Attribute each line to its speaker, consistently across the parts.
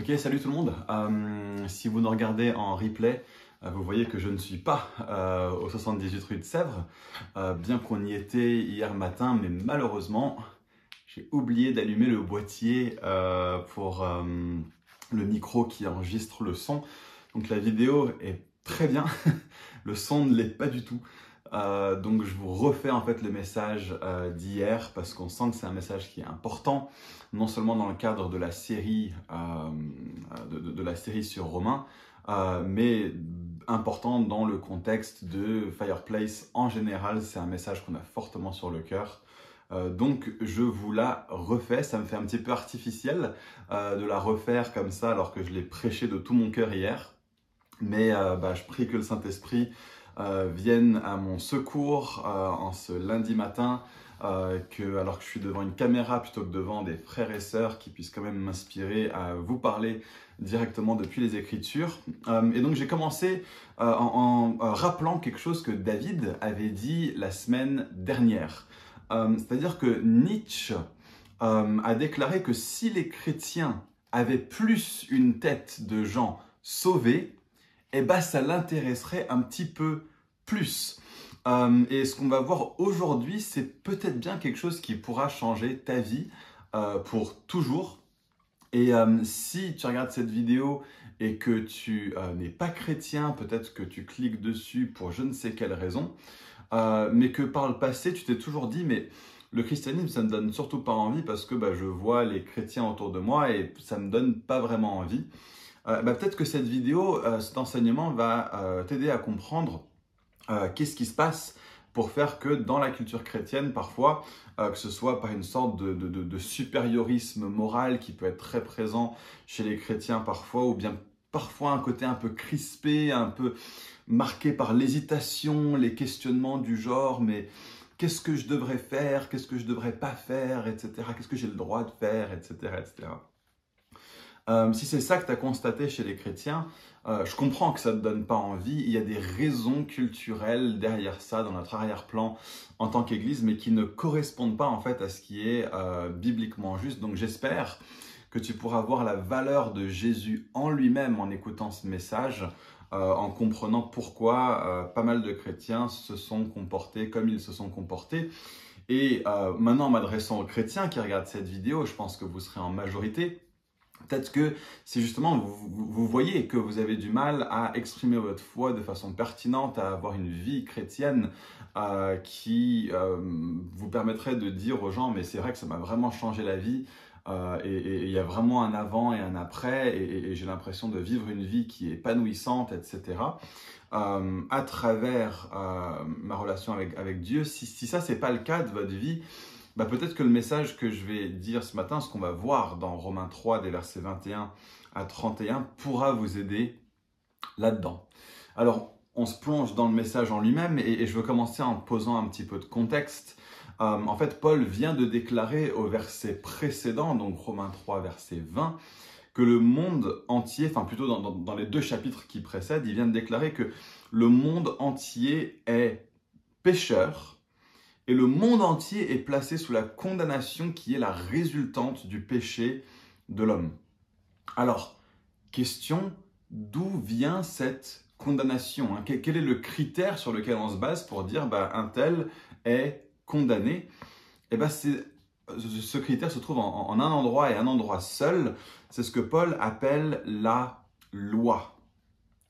Speaker 1: Ok, salut tout le monde. Euh, si vous nous regardez en replay, euh, vous voyez que je ne suis pas euh, au 78 rue de Sèvres, bien qu'on y était hier matin, mais malheureusement, j'ai oublié d'allumer le boîtier pour le micro qui enregistre le son. Donc la vidéo est très bien, le son ne l'est pas du tout. Euh, donc je vous refais en fait le message euh, d'hier parce qu'on sent que c'est un message qui est important, non seulement dans le cadre de la série, euh, de, la série sur Romain, mais important dans le contexte de Fireplace en général. C'est un message qu'on a fortement sur le cœur. donc je vous la refais, ça me fait un petit peu artificiel de la refaire comme ça alors que je l'ai prêché de tout mon cœur hier. Mais bah, je prie que le Saint-Esprit viennent à mon secours euh, en ce lundi matin, euh, que, alors que je suis devant une caméra plutôt que devant des frères et sœurs qui puissent quand même m'inspirer à vous parler directement depuis les Écritures. et donc j'ai commencé en, rappelant quelque chose que David avait dit la semaine dernière. C'est-à-dire que Nietzsche a déclaré que si les chrétiens avaient plus une tête de gens sauvés, eh ben ça l'intéresserait un petit peu plus. Euh, et ce qu'on va voir aujourd'hui, c'est peut-être bien quelque chose qui pourra changer ta vie euh, pour toujours. Et euh, si tu regardes cette vidéo et que tu n'es pas chrétien, peut-être que tu cliques dessus pour je ne sais quelle raison, mais que par le passé, tu t'es toujours dit, mais le christianisme, ça ne me donne surtout pas envie parce que bah, je vois les chrétiens autour de moi et ça ne me donne pas vraiment envie. Bah, peut-être que cette vidéo, cet enseignement va t'aider à comprendre euh, qu'est-ce qui se passe pour faire que dans la culture chrétienne, parfois, euh, que ce soit par une sorte de, supériorisme moral qui peut être très présent chez les chrétiens parfois, ou bien parfois un côté un peu crispé, un peu marqué par l'hésitation, les questionnements du genre, mais qu'est-ce que je devrais faire, qu'est-ce que je devrais pas faire, etc. Qu'est-ce que j'ai le droit de faire, etc. etc. Euh, si c'est ça que tu as constaté chez les chrétiens, euh, je comprends que ça ne te donne pas envie. Il y a des raisons culturelles derrière ça, dans notre arrière-plan en tant qu'Église, mais qui ne correspondent pas en fait à ce qui est euh, bibliquement juste. Donc j'espère que tu pourras voir la valeur de Jésus en lui-même en écoutant ce message, en comprenant pourquoi pas mal de chrétiens se sont comportés comme ils se sont comportés. Et maintenant, en m'adressant aux chrétiens qui regardent cette vidéo, je pense que vous serez en majorité Peut-être que c'est justement, vous, voyez que vous avez du mal à exprimer votre foi de façon pertinente, à avoir une vie chrétienne euh, qui euh, vous permettrait de dire aux gens, mais c'est vrai que ça m'a vraiment changé la vie, euh, et il y a vraiment un avant et un après, et, j'ai l'impression de vivre une vie qui est épanouissante, etc. à travers ma relation avec, Dieu. Si, si ça, c'est pas le cas de votre vie, bah, peut-être que le message que je vais dire ce matin, ce qu'on va voir dans Romains 3 des versets 21 à 31, pourra vous aider là-dedans. Alors, on se plonge dans le message en lui-même et, je veux commencer en posant un petit peu de contexte. Euh, en fait, Paul vient de déclarer au verset précédent, donc Romains 3, verset 20, que le monde entier, enfin plutôt dans, dans les deux chapitres qui précèdent, il vient de déclarer que le monde entier est pécheur et le monde entier est placé sous la condamnation qui est la résultante du péché de l'homme. Alors, question, d'où vient cette condamnation hein? Quel est le critère sur lequel on se base pour dire bah, un tel est condamné? Eh bien, ce critère se trouve en, un endroit et un endroit seul. C'est ce que Paul appelle la loi.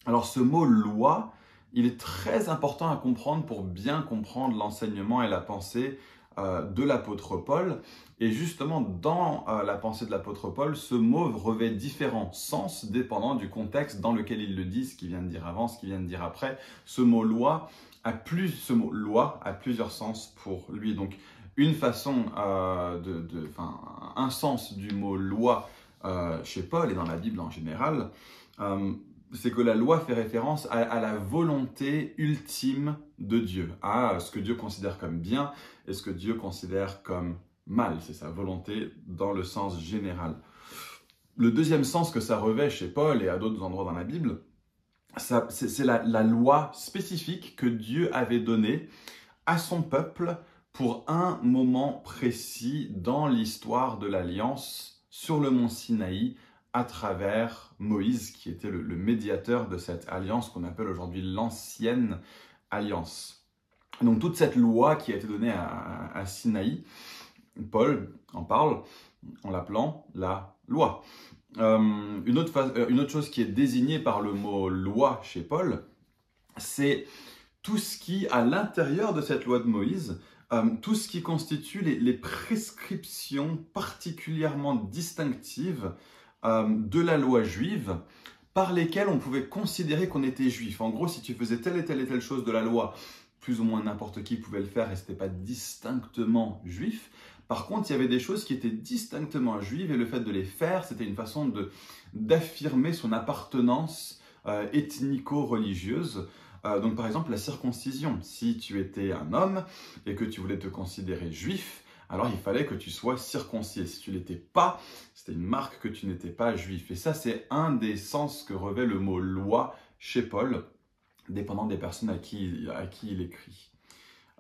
Speaker 1: Alors, ce mot loi, il est très important à comprendre pour bien comprendre l'enseignement et la pensée euh, de l'apôtre Paul. Et justement, dans euh, la pensée de l'apôtre Paul, ce mot revêt différents sens dépendant du contexte dans lequel il le dit, ce qu'il vient de dire avant, ce qu'il vient de dire après. Ce mot loi a plus, ce mot loi a plusieurs sens pour lui. Donc, une façon euh, de, un sens du mot loi chez Paul et dans la Bible en général, c'est que la loi fait référence à, la volonté ultime de Dieu, à ce que Dieu considère comme bien et ce que Dieu considère comme mal. C'est sa volonté dans le sens général. Le deuxième sens que ça revêt chez Paul et à d'autres endroits dans la Bible, c'est la, la loi spécifique que Dieu avait donnée à son peuple pour un moment précis dans l'histoire de l'Alliance sur le mont Sinaï à travers Moïse, qui était le, médiateur de cette alliance qu'on appelle aujourd'hui l'ancienne alliance. Donc toute cette loi qui a été donnée à, Sinaï, Paul en parle en l'appelant la loi. Euh, une, autre euh, une, autre chose qui est désignée par le mot loi chez Paul, c'est tout ce qui, à l'intérieur de cette loi de Moïse, euh, tout ce qui constitue les, prescriptions particulièrement distinctives de la loi juive par lesquelles on pouvait considérer qu'on était juif. En gros, si tu faisais telle et telle et telle chose de la loi, plus ou moins n'importe qui pouvait le faire et ce n'était pas distinctement juif. Par contre, il y avait des choses qui étaient distinctement juives et le fait de les faire, c'était une façon de, d'affirmer son appartenance euh, ethnico-religieuse. Euh, donc par exemple la circoncision. Si tu étais un homme et que tu voulais te considérer juif, alors il fallait que tu sois circoncis. Si tu l'étais pas, c'était une marque que tu n'étais pas juif. Et ça, c'est un des sens que revêt le mot loi chez Paul, dépendant des personnes à qui, à qui il écrit.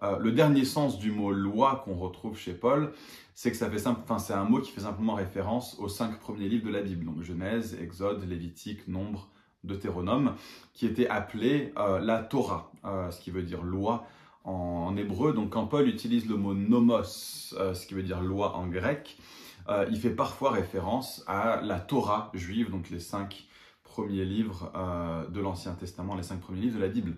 Speaker 1: Euh, le dernier sens du mot loi qu'on retrouve chez Paul, c'est que ça fait simple, c'est un mot qui fait simplement référence aux cinq premiers livres de la Bible, donc Genèse, Exode, Lévitique, Nombre, Deutéronome, qui étaient appelés euh, la Torah, euh, ce qui veut dire loi en, hébreu. Donc quand Paul utilise le mot nomos, ce qui veut dire loi en grec, il fait parfois référence à la Torah juive, donc les cinq premiers livres de l'Ancien Testament, les cinq premiers livres de la Bible.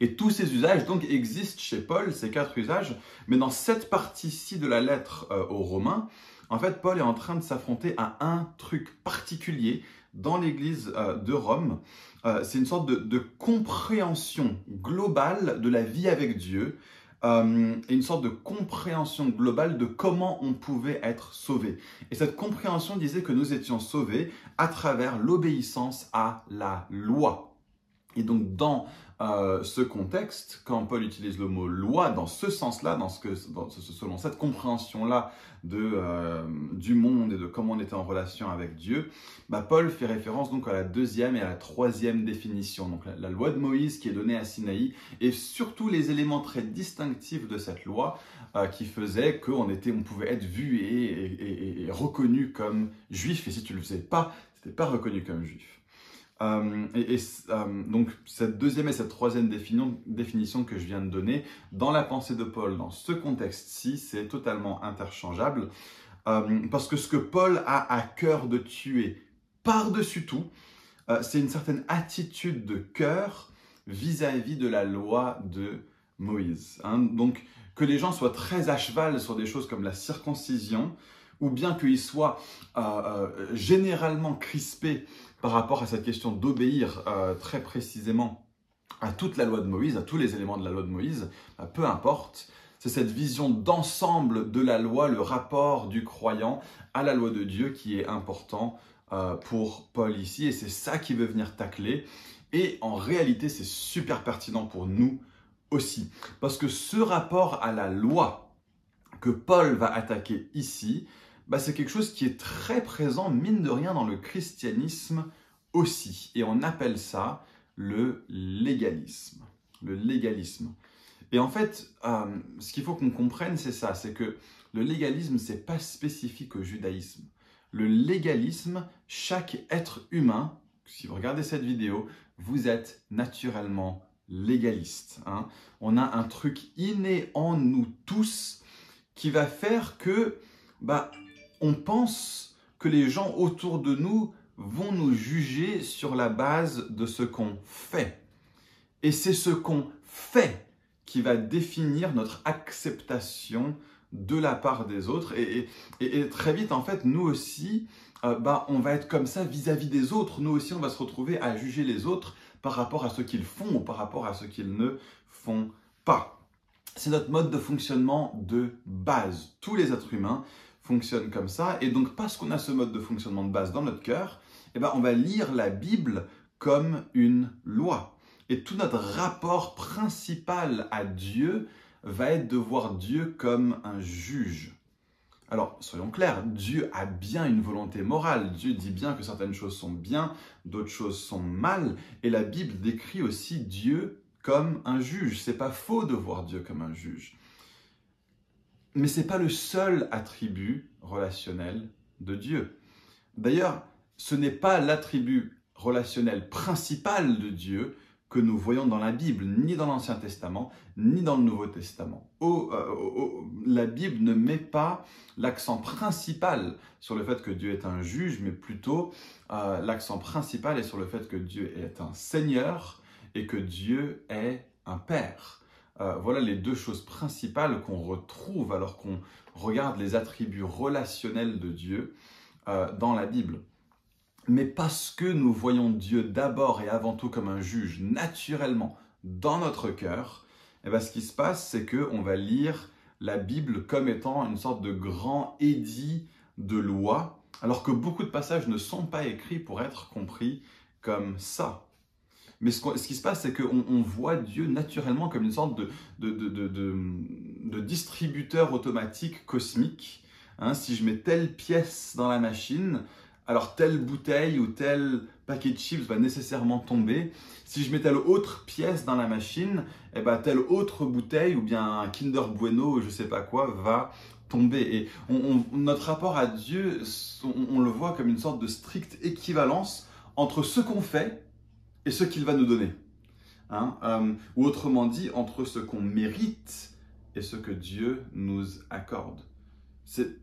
Speaker 1: Et tous ces usages donc existent chez Paul, ces quatre usages, mais dans cette partie-ci de la lettre euh, aux Romains, en fait, Paul est en train de s'affronter à un truc particulier dans l'Église euh, de Rome. Euh, c'est une sorte de, compréhension globale de la vie avec Dieu et une sorte de compréhension globale de comment on pouvait être sauvé. Et cette compréhension disait que nous étions sauvés à travers l'obéissance à la loi. Et donc dans euh, ce contexte, quand Paul utilise le mot loi dans ce sens-là, dans ce que, selon cette compréhension-là euh, du monde et de comment on était en relation avec Dieu, bah Paul fait référence donc à la deuxième et à la troisième définition, donc la, loi de Moïse qui est donnée à Sinaï, et surtout les éléments très distinctifs de cette loi euh, qui faisaient qu'on était, on pouvait être vu et, reconnu comme juif, et si tu le faisais pas, n'étais pas reconnu comme juif. Euh, et, euh, donc cette deuxième et cette troisième définition, que je viens de donner, dans la pensée de Paul, dans ce contexte-ci, c'est totalement interchangeable, euh, parce que ce que Paul a à cœur de tuer par-dessus tout, c'est une certaine attitude de cœur vis-à-vis de la loi de Moïse. Hein. Donc que les gens soient très à cheval sur des choses comme la circoncision, ou bien qu'ils soient généralement crispés par rapport à cette question d'obéir euh, très précisément à toute la loi de Moïse, à tous les éléments de la loi de Moïse, bah, peu importe, c'est cette vision d'ensemble de la loi, le rapport du croyant à la loi de Dieu qui est important euh, pour Paul ici, et c'est ça qui veut venir tacler. Et en réalité, c'est super pertinent pour nous aussi, parce que ce rapport à la loi que Paul va attaquer ici, bah, c'est quelque chose qui est très présent, mine de rien, dans le christianisme aussi. Et on appelle ça le légalisme. Le légalisme. Et en fait, euh, ce qu'il faut qu'on comprenne, c'est ça, c'est que le légalisme, c'est pas spécifique au judaïsme. Le légalisme, chaque être humain, si vous regardez cette vidéo, vous êtes naturellement légaliste. Hein. On a un truc inné en nous tous qui va faire que bah, on pense que les gens autour de nous vont nous juger sur la base de ce qu'on fait. Et c'est ce qu'on fait qui va définir notre acceptation de la part des autres. Et, très vite, en fait, nous aussi, euh, bah, on va être comme ça vis-à-vis des autres. Nous aussi, on va se retrouver à juger les autres par rapport à ce qu'ils font ou par rapport à ce qu'ils ne font pas. C'est notre mode de fonctionnement de base. Tous les êtres humains fonctionne comme ça. Et donc, parce qu'on a ce mode de fonctionnement de base dans notre cœur, eh ben, on va lire la Bible comme une loi. Et tout notre rapport principal à Dieu va être de voir Dieu comme un juge. Alors, soyons clairs, Dieu a bien une volonté morale. Dieu dit bien que certaines choses sont bien, d'autres choses sont mal. Et la Bible décrit aussi Dieu comme un juge. C'est pas faux de voir Dieu comme un juge. Mais ce n'est pas le seul attribut relationnel de Dieu. D'ailleurs, ce n'est pas l'attribut relationnel principal de Dieu que nous voyons dans la Bible, ni dans l'Ancien Testament, ni dans le Nouveau Testament. Euh, la Bible ne met pas l'accent principal sur le fait que Dieu est un juge, mais plutôt euh, l'accent principal est sur le fait que Dieu est un Seigneur et que Dieu est un Père. Euh, voilà les deux choses principales qu'on retrouve alors qu'on regarde les attributs relationnels de Dieu dans la Bible mais parce que nous voyons Dieu d'abord et avant tout comme un juge naturellement dans notre cœur, eh bien, ce qui se passe, c'est qu'on va lire la Bible comme étant une sorte de grand édit de loi, alors que beaucoup de passages ne sont pas écrits pour être compris comme ça. Mais ce, qui se passe, c'est qu'on voit Dieu naturellement comme une sorte de, distributeur automatique cosmique. Hein, si je mets telle pièce dans la machine, alors telle bouteille ou tel paquet de chips va nécessairement tomber. Si je mets telle autre pièce dans la machine, eh ben, telle autre bouteille ou bien un Kinder Bueno ou je sais pas quoi va tomber. Et notre rapport à Dieu, on, le voit comme une sorte de stricte équivalence entre ce qu'on fait et ce qu'il va nous donner. Hein, euh, ou autrement dit, entre ce qu'on mérite et ce que Dieu nous accorde. C'est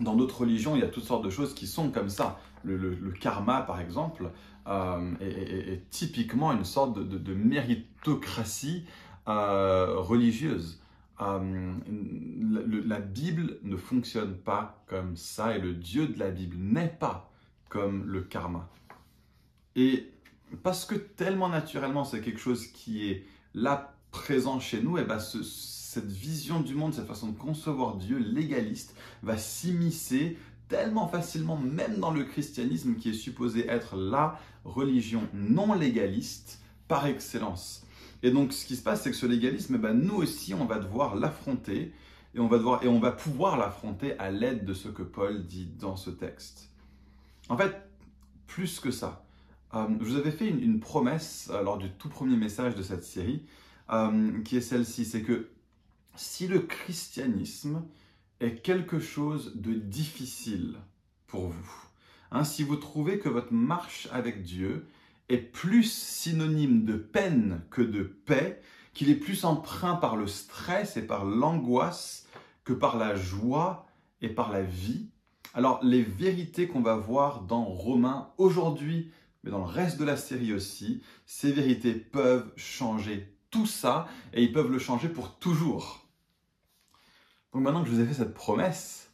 Speaker 1: dans d'autres religions, il y a toutes sortes de choses qui sont comme ça. Le, karma, par exemple, euh, est, typiquement une sorte de, méritocratie euh, religieuse. La Bible ne fonctionne pas comme ça et le Dieu de la Bible n'est pas comme le karma. Et parce que tellement naturellement c'est quelque chose qui est là présent chez nous, et ben ce, cette vision du monde, cette façon de concevoir Dieu légaliste va s'immiscer tellement facilement, même dans le christianisme qui est supposé être la religion non légaliste par excellence. Et donc ce qui se passe, c'est que ce légalisme, eh ben, nous aussi, on va devoir l'affronter et on va, devoir, et on va pouvoir l'affronter à l'aide de ce que Paul dit dans ce texte. En fait, plus que ça, euh, je vous avais fait une, promesse euh, lors du tout premier message de cette série, euh, qui est celle-ci, c'est que si le christianisme est quelque chose de difficile pour vous, hein, si vous trouvez que votre marche avec Dieu est plus synonyme de peine que de paix, qu'il est plus empreint par le stress et par l'angoisse que par la joie et par la vie, alors les vérités qu'on va voir dans Romains aujourd'hui, mais dans le reste de la série aussi, ces vérités peuvent changer tout ça et ils peuvent le changer pour toujours. Donc maintenant que je vous ai fait cette promesse,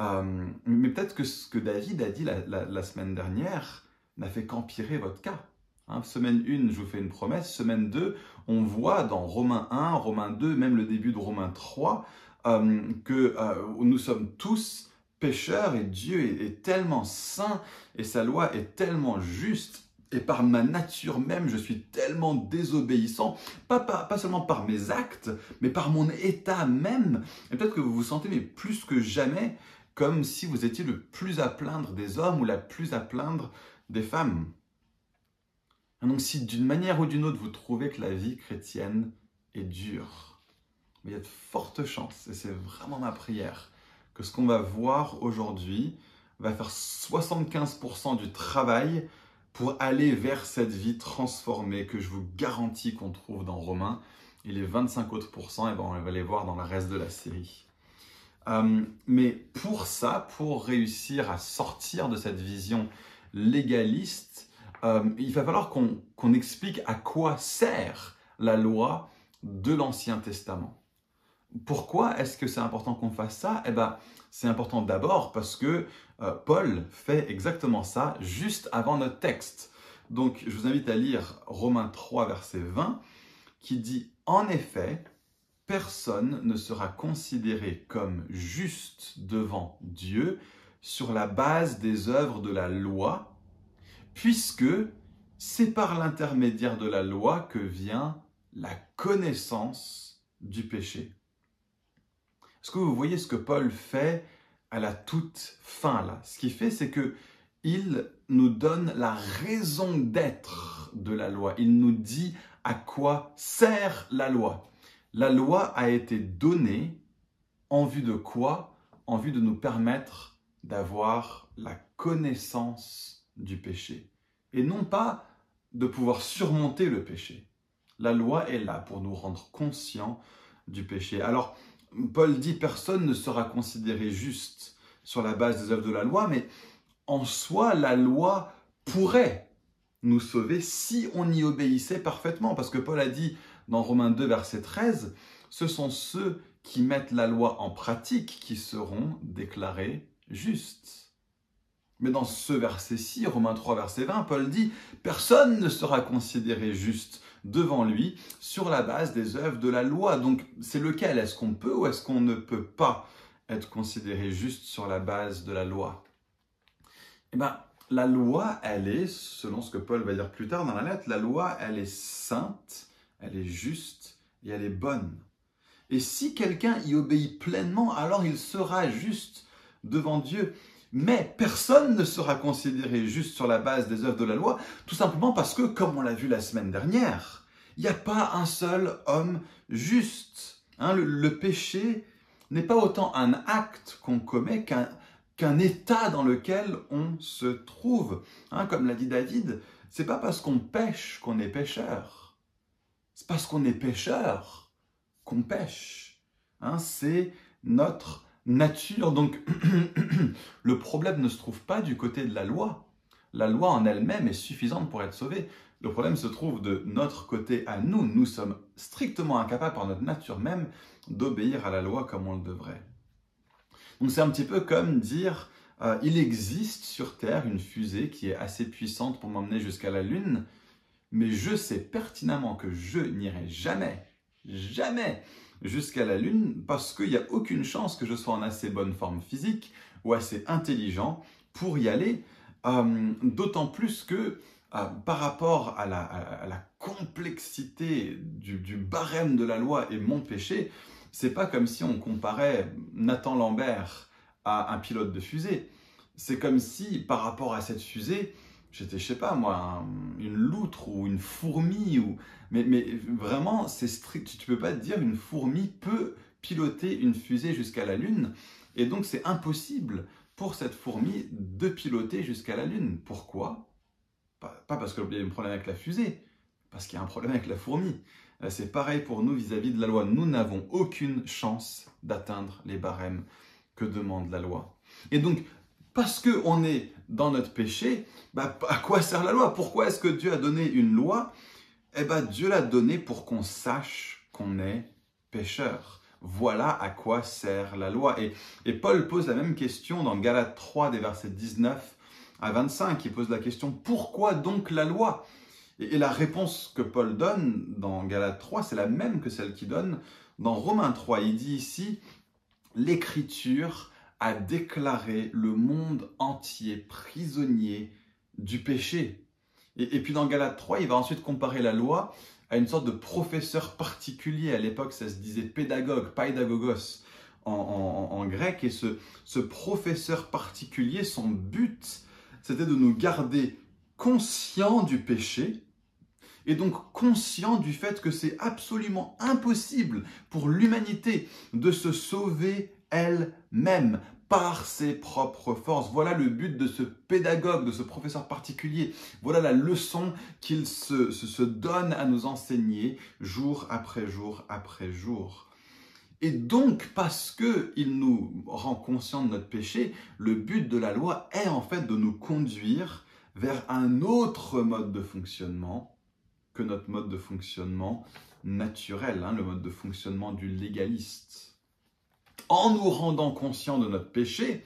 Speaker 1: euh, mais peut-être que ce que David a dit la, semaine dernière n'a fait qu'empirer votre cas. Hein, semaine 1, je vous fais une promesse. Semaine 2, on voit dans Romains 1, Romains 2, même le début de Romains 3, euh, que euh, nous sommes tous pécheurs et Dieu est tellement saint et sa loi est tellement juste et par ma nature même, je suis tellement désobéissant, pas, pas, seulement par mes actes, mais par mon état même. Et peut-être que vous vous sentez mais plus que jamais comme si vous étiez le plus à plaindre des hommes ou la plus à plaindre des femmes. donc si d'une manière ou d'une autre vous trouvez que la vie chrétienne est dure, il y a de fortes chances, et c'est vraiment ma prière, que ce qu'on va voir aujourd'hui va faire 75% du travail pour aller vers cette vie transformée que je vous garantis qu'on trouve dans Romains. Et les 25 autres pourcents, eh ben on va les voir dans le reste de la série. Euh, mais pour ça, pour réussir à sortir de cette vision légaliste, euh, il va falloir qu'on explique à quoi sert la loi de l'Ancien Testament. Pourquoi est-ce que c'est important qu'on fasse ça? Eh ben, c'est important d'abord parce que euh, Paul fait exactement ça juste avant notre texte. Donc, je vous invite à lire Romains 3, verset 20, qui dit En effet, personne ne sera considéré comme juste devant Dieu sur la base des œuvres de la loi, puisque c'est par l'intermédiaire de la loi que vient la connaissance du péché. Est-ce que vous voyez ce que Paul fait à la toute fin là. Ce qu'il fait, c'est que il nous donne la raison d'être de la loi. Il nous dit à quoi sert la loi. La loi a été donnée en vue de quoi? En vue de nous permettre d'avoir la connaissance du péché, et non pas de pouvoir surmonter le péché. La loi est là pour nous rendre conscients du péché. Alors, Paul dit, personne ne sera considéré juste sur la base des œuvres de la loi, mais en soi, la loi pourrait nous sauver si on y obéissait parfaitement. Parce que Paul a dit dans Romains 2, verset 13, ce sont ceux qui mettent la loi en pratique qui seront déclarés justes. Mais dans ce verset-ci, Romains 3, verset 20, Paul dit, personne ne sera considéré juste devant lui sur la base des œuvres de la loi. Donc c'est lequel? Est-ce qu'on peut ou est-ce qu'on ne peut pas être considéré juste sur la base de la loi? Eh bien, la loi, elle est, selon ce que Paul va dire plus tard dans la lettre, la loi, elle est sainte, elle est juste et elle est bonne. Et si quelqu'un y obéit pleinement, alors il sera juste devant Dieu. Mais personne ne sera considéré juste sur la base des œuvres de la loi, tout simplement parce que, comme on l'a vu la semaine dernière, il n'y a pas un seul homme juste. Hein, le, péché n'est pas autant un acte qu'on commet qu'un état dans lequel on se trouve. Hein, comme l'a dit David, c'est pas parce qu'on pêche qu'on est pécheur. C'est parce qu'on est pécheur qu'on pêche. Hein, c'est notre nature. Donc, le problème ne se trouve pas du côté de la loi. La loi en elle-même est suffisante pour être sauvée. Le problème se trouve de notre côté à nous. Nous sommes strictement incapables par notre nature même d'obéir à la loi comme on le devrait. Donc c'est un petit peu comme dire, euh, il existe sur Terre une fusée qui est assez puissante pour m'emmener jusqu'à la Lune, mais je sais pertinemment que je n'irai jamais, jamais jusqu'à la Lune parce qu'il n'y a aucune chance que je sois en assez bonne forme physique ou assez intelligent pour y aller. Euh, d'autant plus que euh, par rapport à la, complexité du, barème de la loi et mon péché, c'est pas comme si on comparait Nathan Lambert à un pilote de fusée. C'est comme si par rapport à cette fusée, j'étais, je sais pas moi, une loutre ou une fourmi. Ou... Mais, mais vraiment, c'est strict. Tu peux pas te dire une fourmi peut piloter une fusée jusqu'à la Lune. Et donc, c'est impossible pour cette fourmi de piloter jusqu'à la Lune. Pourquoi? Pas, parce qu'il y a un problème avec la fusée, parce qu'il y a un problème avec la fourmi. Euh, c'est pareil pour nous vis-à-vis de la loi. Nous n'avons aucune chance d'atteindre les barèmes que demande la loi. Et donc, parce qu'on est dans notre péché, bah, à quoi sert la loi? Pourquoi est-ce que Dieu a donné une loi? Eh bien, Dieu l'a donnée pour qu'on sache qu'on est pécheur. Voilà à quoi sert la loi. Et, Paul pose la même question dans Galates 3 des versets 19 à 25. Il pose la question, pourquoi donc la loi? Et, et la réponse que Paul donne dans Galates 3, c'est la même que celle qu'il donne dans Romains 3. Il dit ici, l'écriture a déclaré le monde entier prisonnier du péché. Et, puis dans Galates 3, il va ensuite comparer la loi à une sorte de professeur particulier. À l'époque, ça se disait pédagogue, paidagogos en, grec. Et ce, ce professeur particulier, son but, c'était de nous garder conscients du péché et donc conscients du fait que c'est absolument impossible pour l'humanité de se sauver elle-même par ses propres forces. Voilà le but de ce pédagogue, de ce professeur particulier. Voilà la leçon qu'il se, donne à nous enseigner jour après jour après jour. Et donc, parce qu'il nous rend conscients de notre péché, le but de la loi est en fait de nous conduire vers un autre mode de fonctionnement que notre mode de fonctionnement naturel, hein, le mode de fonctionnement du légaliste en nous rendant conscients de notre péché,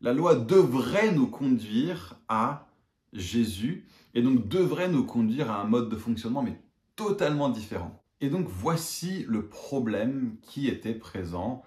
Speaker 1: la loi devrait nous conduire à Jésus et donc devrait nous conduire à un mode de fonctionnement mais totalement différent. Et donc voici le problème qui était présent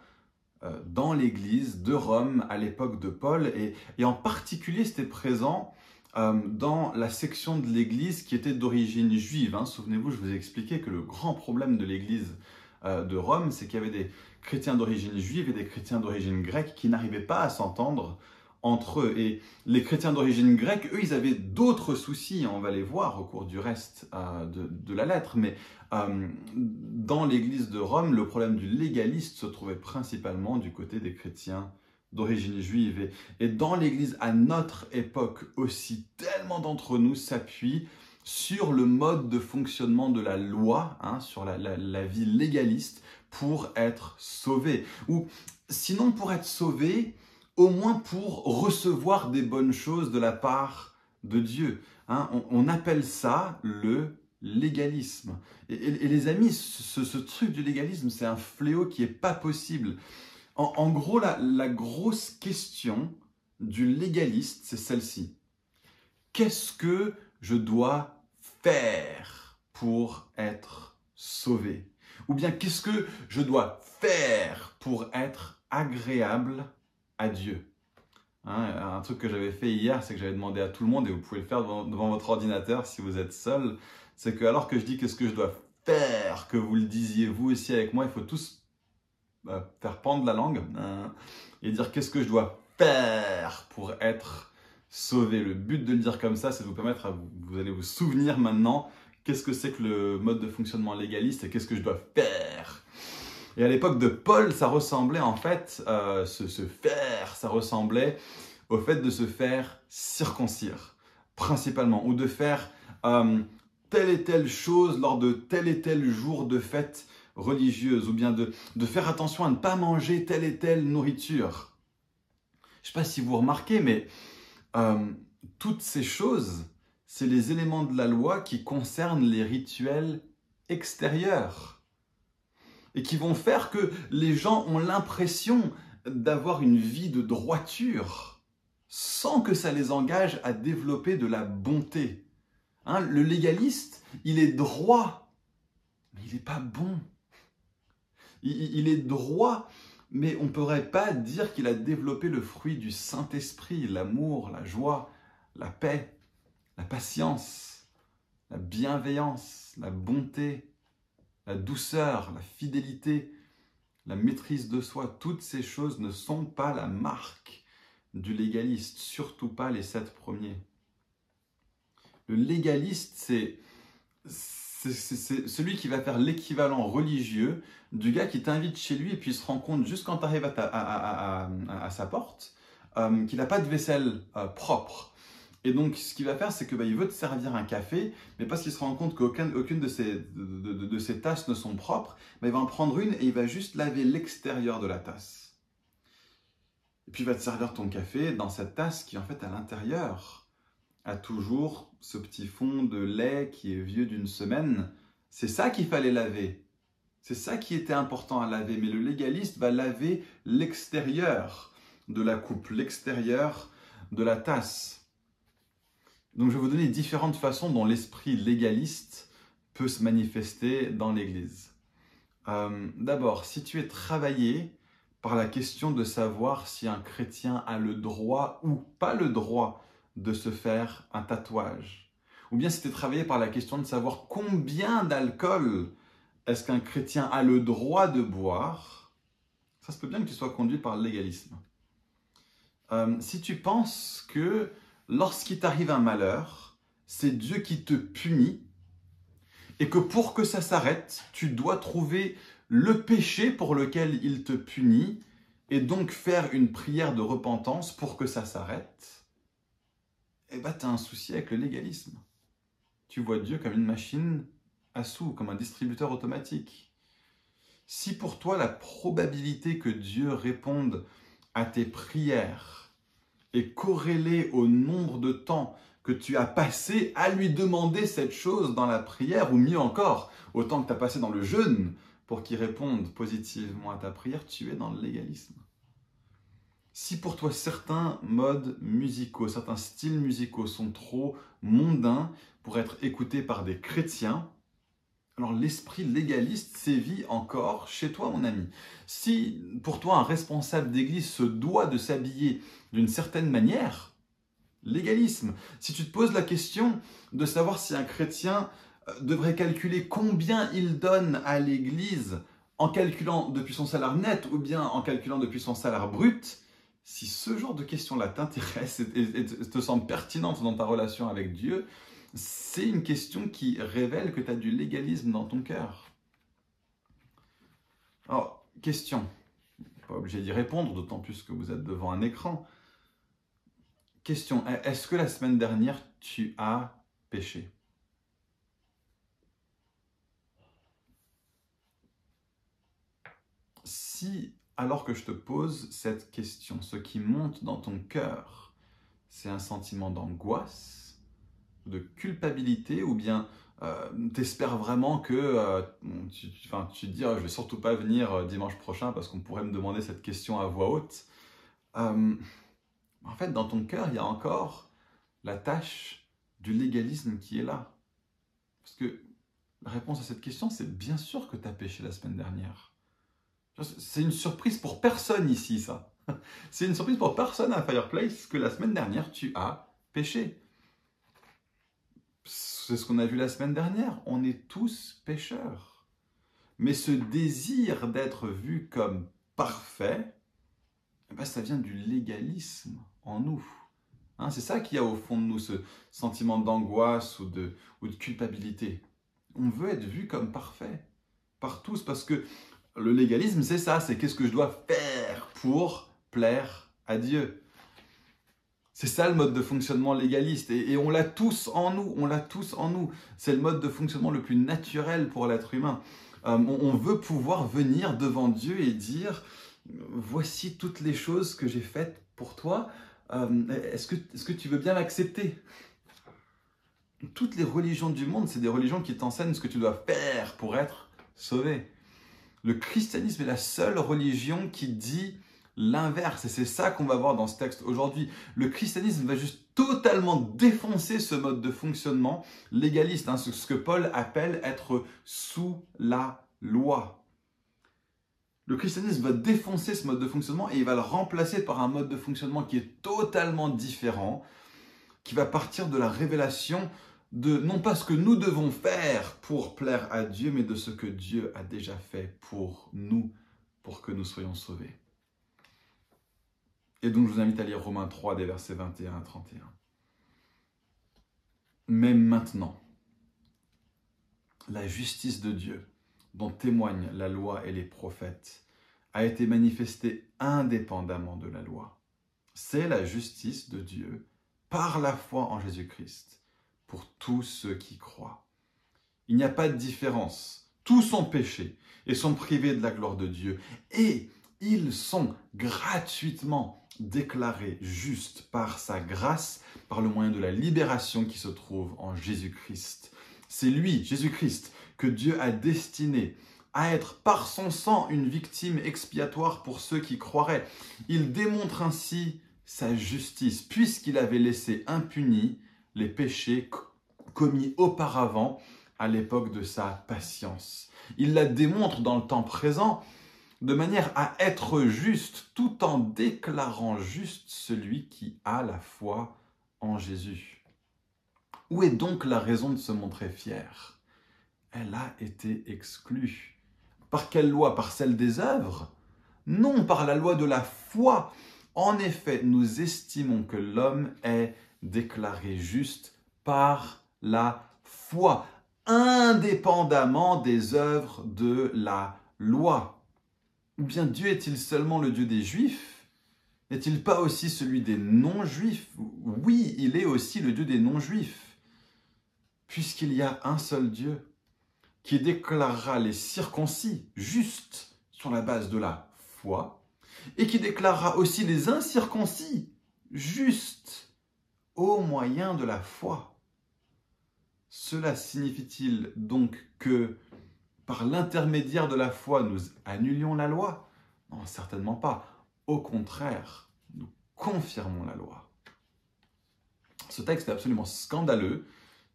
Speaker 1: euh, dans l'Église de Rome à l'époque de Paul et, en particulier c'était présent euh, dans la section de l'Église qui était d'origine juive. Hein. Souvenez-vous, je vous ai expliqué que le grand problème de l'Église euh, de Rome, c'est qu'il y avait des chrétiens d'origine juive et des chrétiens d'origine grecque qui n'arrivaient pas à s'entendre entre eux. Et les chrétiens d'origine grecque, eux, ils avaient d'autres soucis, on va les voir au cours du reste euh, de, la lettre, mais euh, dans l'église de Rome, le problème du légaliste se trouvait principalement du côté des chrétiens d'origine juive. Et, dans l'Église, à notre époque aussi, tellement d'entre nous s'appuient sur le mode de fonctionnement de la loi, hein, sur la, vie légaliste, pour être sauvés. Ou sinon pour être sauvés, au moins pour recevoir des bonnes choses de la part de Dieu. Hein. on, appelle ça le légalisme. Et, les amis, ce, truc du légalisme, c'est un fléau qui n'est pas possible. En, gros, la grosse question du légaliste, c'est celle-ci. Qu'est-ce que je dois faire pour être sauvé? Ou bien qu'est-ce que je dois faire pour être agréable à Dieu? Hein, Un truc que j'avais fait hier, c'est que j'avais demandé à tout le monde, et vous pouvez le faire devant, votre ordinateur si vous êtes seul, c'est que alors que je dis qu'est-ce que je dois faire, que vous le disiez vous aussi avec moi, il faut tous bah, faire pendre la langue hein, et dire qu'est-ce que je dois faire pour être sauvé. Le but de le dire comme ça, c'est de vous permettre, à vous, allez vous souvenir maintenant qu'est-ce que c'est que le mode de fonctionnement légaliste et qu'est-ce que je dois faire? Et à l'époque de Paul, ça ressemblait en fait, euh, se, faire, ça ressemblait au fait de se faire circoncire, principalement, ou de faire euh, telle et telle chose lors de tel et tel jour de fête religieuse, ou bien de, faire attention à ne pas manger telle et telle nourriture. Je ne sais pas si vous remarquez, mais euh, toutes ces choses, c'est les éléments de la loi qui concernent les rituels extérieurs et qui vont faire que les gens ont l'impression d'avoir une vie de droiture sans que ça les engage à développer de la bonté. Hein, le légaliste, il est droit, mais il n'est pas bon. Il, est droit, mais on ne pourrait pas dire qu'il a développé le fruit du Saint-Esprit, l'amour, la joie, la paix, la patience, la bienveillance, la bonté, la douceur, la fidélité, la maîtrise de soi. Toutes ces choses ne sont pas la marque du légaliste, surtout pas les sept premiers. Le légaliste, c'est celui qui va faire l'équivalent religieux du gars qui t'invite chez lui et puis se rend compte juste quand tu arrives à, sa porte euh, qu'il n'a pas de vaisselle euh, propre. Et donc, ce qu'il va faire, c'est qu'il bah, veut te servir un café, mais parce qu'il se rend compte qu'aucune de ces, de, tasses ne sont propres, bah, il va en prendre une et il va juste laver l'extérieur de la tasse. Et puis, il va te servir ton café dans cette tasse qui, en fait, à l'intérieur, a toujours ce petit fond de lait qui est vieux d'une semaine. C'est ça qu'il fallait laver. C'est ça qui était important à laver. Mais le légaliste va laver l'extérieur de la coupe, l'extérieur de la tasse. Donc je vais vous donner différentes façons dont l'esprit légaliste peut se manifester dans l'Église. Euh, d'abord, si tu es travaillé par la question de savoir si un chrétien a le droit ou pas le droit de se faire un tatouage. Ou bien c'était travaillé par la question de savoir combien d'alcool est-ce qu'un chrétien a le droit de boire. Ça se peut bien que tu sois conduit par le légalisme. Euh, si tu penses que lorsqu'il t'arrive un malheur, c'est Dieu qui te punit, et que pour que ça s'arrête, tu dois trouver le péché pour lequel il te punit, et donc faire une prière de repentance pour que ça s'arrête, eh ben, tu as un souci avec le légalisme. Tu vois Dieu comme une machine à sous, comme un distributeur automatique. Si pour toi la probabilité que Dieu réponde à tes prières est corrélée au nombre de temps que tu as passé à lui demander cette chose dans la prière, ou mieux encore, autant que tu as passé dans le jeûne pour qu'il réponde positivement à ta prière, tu es dans le légalisme. Si pour toi certains modes musicaux, certains styles musicaux sont trop mondains pour être écoutés par des chrétiens, alors l'esprit légaliste sévit encore chez toi, mon ami. Si pour toi un responsable d'église se doit de s'habiller d'une certaine manière, légalisme. Si tu te poses la question de savoir si un chrétien euh, devrait calculer combien il donne à l'église en calculant depuis son salaire net ou bien en calculant depuis son salaire brut, si ce genre de questions-là t'intéresse et, te semble pertinente dans ta relation avec Dieu, c'est une question qui révèle que tu as du légalisme dans ton cœur. Alors, question. pas obligé d'y répondre, d'autant plus que vous êtes devant un écran. Question, est-ce que la semaine dernière, tu as péché? Si, alors que je te pose cette question, ce qui monte dans ton cœur, c'est un sentiment d'angoisse, de culpabilité, ou bien euh, t'espères vraiment que euh, tu, tu te dis oh, je vais surtout pas venir euh, dimanche prochain parce qu'on pourrait me demander cette question à voix haute. en fait, dans ton cœur, il y a encore la tâche du légalisme qui est là. Parce que la réponse à cette question, c'est bien sûr que tu as péché la semaine dernière. C'est une surprise pour personne ici, ça. C'est une surprise pour personne à Fireplace que la semaine dernière, tu as péché. C'est ce qu'on a vu la semaine dernière. On est tous pécheurs. Mais ce désir d'être vu comme parfait, eh ben, ça vient du légalisme en nous. Hein, c'est ça qu'il y a au fond de nous, ce sentiment d'angoisse ou de, ou de culpabilité. On veut être vu comme parfait par tous parce que le légalisme, c'est ça, c'est qu'est-ce que je dois faire pour plaire à Dieu. C'est ça le mode de fonctionnement légaliste. Et, on l'a tous en nous, on l'a tous en nous. C'est le mode de fonctionnement le plus naturel pour l'être humain. Euh, on, veut pouvoir venir devant Dieu et dire, voici toutes les choses que j'ai faites pour toi. Euh, est-ce, que, est-ce que tu veux bien m'accepter Toutes les religions du monde, c'est des religions qui t'enseignent ce que tu dois faire pour être sauvé. Le christianisme est la seule religion qui dit l'inverse. Et c'est ça qu'on va voir dans ce texte aujourd'hui. Le christianisme va juste totalement défoncer ce mode de fonctionnement légaliste, hein, ce que Paul appelle être sous la loi. Le christianisme va défoncer ce mode de fonctionnement et il va le remplacer par un mode de fonctionnement qui est totalement différent, qui va partir de la révélation de non pas ce que nous devons faire pour plaire à Dieu, mais de ce que Dieu a déjà fait pour nous, pour que nous soyons sauvés. Et donc je vous invite à lire Romains 3 des versets 21 à 31. Mais maintenant, la justice de Dieu, dont témoignent la loi et les prophètes, a été manifestée indépendamment de la loi. C'est la justice de Dieu par la foi en Jésus-Christ pour tous ceux qui croient. Il n'y a pas de différence. Tous sont péchés et sont privés de la gloire de Dieu. Et ils sont gratuitement déclaré juste par sa grâce, par le moyen de la libération qui se trouve en Jésus-Christ. C'est lui, Jésus-Christ, que Dieu a destiné à être par son sang une victime expiatoire pour ceux qui croiraient. Il démontre ainsi sa justice, puisqu'il avait laissé impunis les péchés commis auparavant à l'époque de sa patience. Il la démontre dans le temps présent de manière à être juste tout en déclarant juste celui qui a la foi en Jésus. Où est donc la raison de se montrer fier? Elle a été exclue. Par quelle loi? Par celle des œuvres? Non, par la loi de la foi. En effet, nous estimons que l'homme est déclaré juste par la foi, indépendamment des œuvres de la loi. Ou bien Dieu est-il seulement le Dieu des Juifs? N'est-il pas aussi celui des non-juifs? Oui, il est aussi le Dieu des non-juifs, puisqu'il y a un seul Dieu qui déclarera les circoncis justes sur la base de la foi, et qui déclarera aussi les incirconcis justes au moyen de la foi. Cela signifie-t-il donc que par l'intermédiaire de la foi, nous annulions la loi? Non, certainement pas. Au contraire, nous confirmons la loi. Ce texte est absolument scandaleux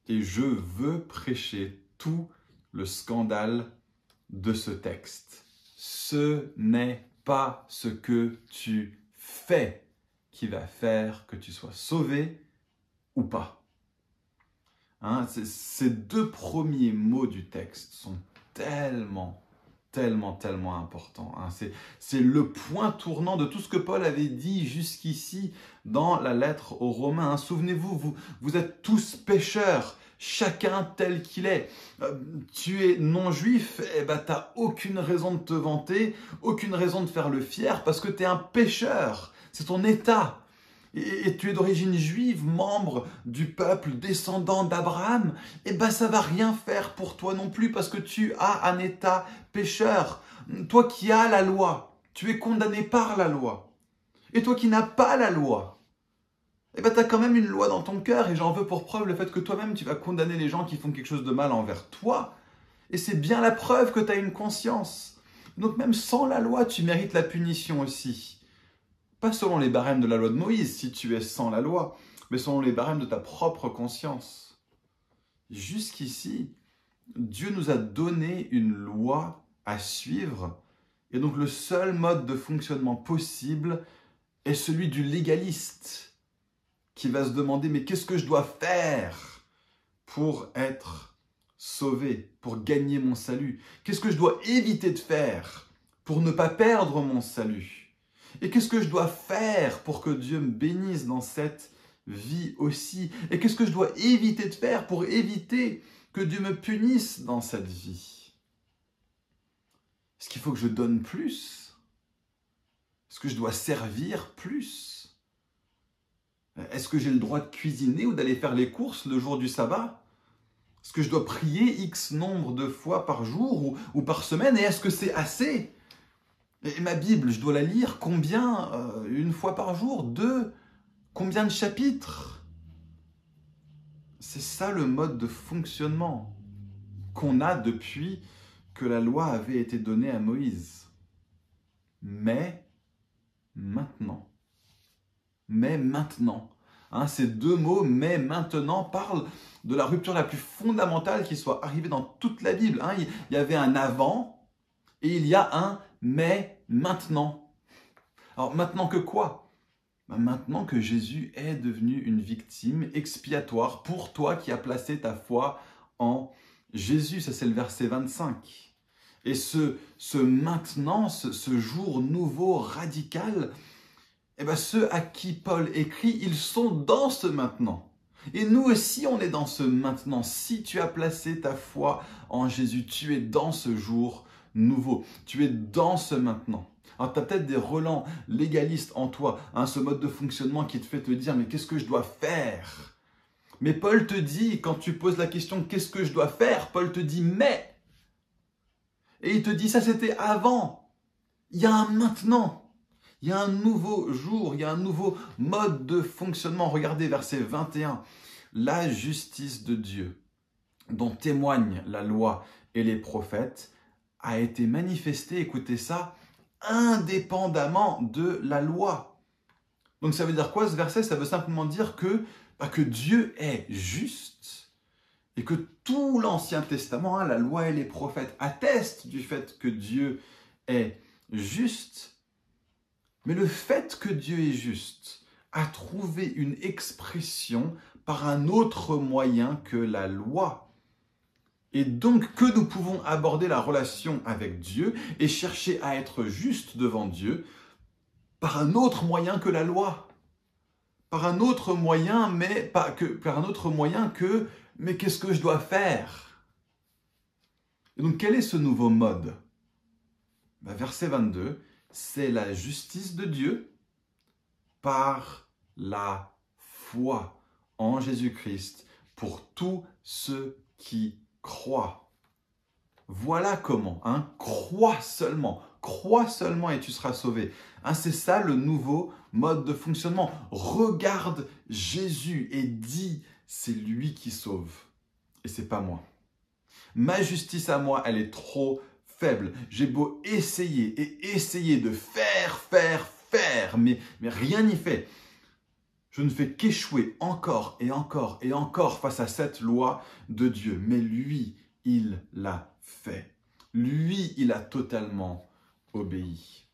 Speaker 1: et je veux prêcher tout le scandale de ce texte. Ce n'est pas ce que tu fais qui va faire que tu sois sauvé ou pas. Hein, ces deux premiers mots du texte sont tellement, tellement, tellement important. Hein. C'est le point tournant de tout ce que Paul avait dit jusqu'ici dans la lettre aux Romains. Hein. Souvenez-vous, vous, vous êtes tous pécheurs, chacun tel qu'il est. Euh, tu es non-juif, eh ben t'as aucune raison de te vanter, aucune raison de faire le fier, parce que tu es un pécheur. C'est ton état. Et, tu es d'origine juive, membre du peuple descendant d'Abraham, eh ben ça va rien faire pour toi non plus, parce que tu as un état pécheur. Toi qui as la loi, tu es condamné par la loi. Et toi qui n'as pas la loi, eh ben, tu as quand même une loi dans ton cœur et j'en veux pour preuve le fait que toi-même tu vas condamner les gens qui font quelque chose de mal envers toi. Et c'est bien la preuve que tu as une conscience. Donc même sans la loi, tu mérites la punition aussi. Pas selon les barèmes de la loi de Moïse, si tu es sans la loi, mais selon les barèmes de ta propre conscience. Jusqu'ici, Dieu nous a donné une loi à suivre, et donc le seul mode de fonctionnement possible est celui du légaliste qui va se demander, mais qu'est-ce que je dois faire pour être sauvé, pour gagner mon salut? Qu'est-ce que je dois éviter de faire pour ne pas perdre mon salut? Et qu'est-ce que je dois faire pour que Dieu me bénisse dans cette vie aussi? Et qu'est-ce que je dois éviter de faire pour éviter que Dieu me punisse dans cette vie? Est-ce qu'il faut que je donne plus? Est-ce que je dois servir plus? Est-ce que j'ai le droit de cuisiner ou d'aller faire les courses le jour du sabbat? Est-ce que je dois prier X nombre de fois par jour ou, par semaine? Et est-ce que c'est assez? Et ma Bible, je dois la lire combien euh, Une fois par jour Deux Combien de chapitres? C'est ça le mode de fonctionnement qu'on a depuis que la loi avait été donnée à Moïse. Mais maintenant, mais maintenant. Hein, ces deux mots, mais maintenant, parlent de la rupture la plus fondamentale qui soit arrivée dans toute la Bible. Hein. Il y avait un avant et il y a un mais maintenant. Alors maintenant que quoi? Ben, Maintenant que Jésus est devenu une victime expiatoire pour toi qui as placé ta foi en Jésus. Ça c'est le verset 25. Et ce, ce maintenant, ce jour nouveau, radical, eh bien, ceux à qui Paul écrit, ils sont dans ce maintenant. Et nous aussi, on est dans ce maintenant. Si tu as placé ta foi en Jésus, tu es dans ce jour nouveau. Tu es dans ce maintenant. Alors, tu as peut-être des relents légalistes en toi, hein, ce mode de fonctionnement qui te fait te dire, mais qu'est-ce que je dois faire? Mais Paul te dit, quand tu poses la question, qu'est-ce que je dois faire? Paul te dit, mais. Et il te dit, ça c'était avant. Il y a un maintenant. Il y a un nouveau jour, il y a un nouveau mode de fonctionnement. Regardez verset 21. La justice de Dieu, dont témoignent la loi et les prophètes, a été manifestée, écoutez ça, indépendamment de la loi. Donc ça veut dire quoi ce verset? Ça veut simplement dire que, bah, que Dieu est juste et que tout l'Ancien Testament, hein, la loi et les prophètes attestent du fait que Dieu est juste. Mais le fait que Dieu est juste a trouvé une expression par un autre moyen que la loi. Et donc que nous pouvons aborder la relation avec Dieu et chercher à être juste devant Dieu par un autre moyen que la loi. Par un autre moyen, mais que par un autre moyen que mais qu'est-ce que je dois faire? Et donc quel est ce nouveau mode? Ben, Verset 22, c'est la justice de Dieu par la foi en Jésus-Christ pour tous ceux qui croient. Voilà comment, hein, crois seulement, crois seulement et tu seras sauvé. Hein, c'est ça le nouveau mode de fonctionnement. Regarde Jésus et dis, c'est lui qui sauve et c'est pas moi. Ma justice à moi, elle est trop faible. J'ai beau essayer et essayer de faire, faire, faire, mais, mais rien n'y fait. Je ne fais qu'échouer encore et encore et encore face à cette loi de Dieu. Mais lui, il l'a fait. Lui, il a totalement obéi.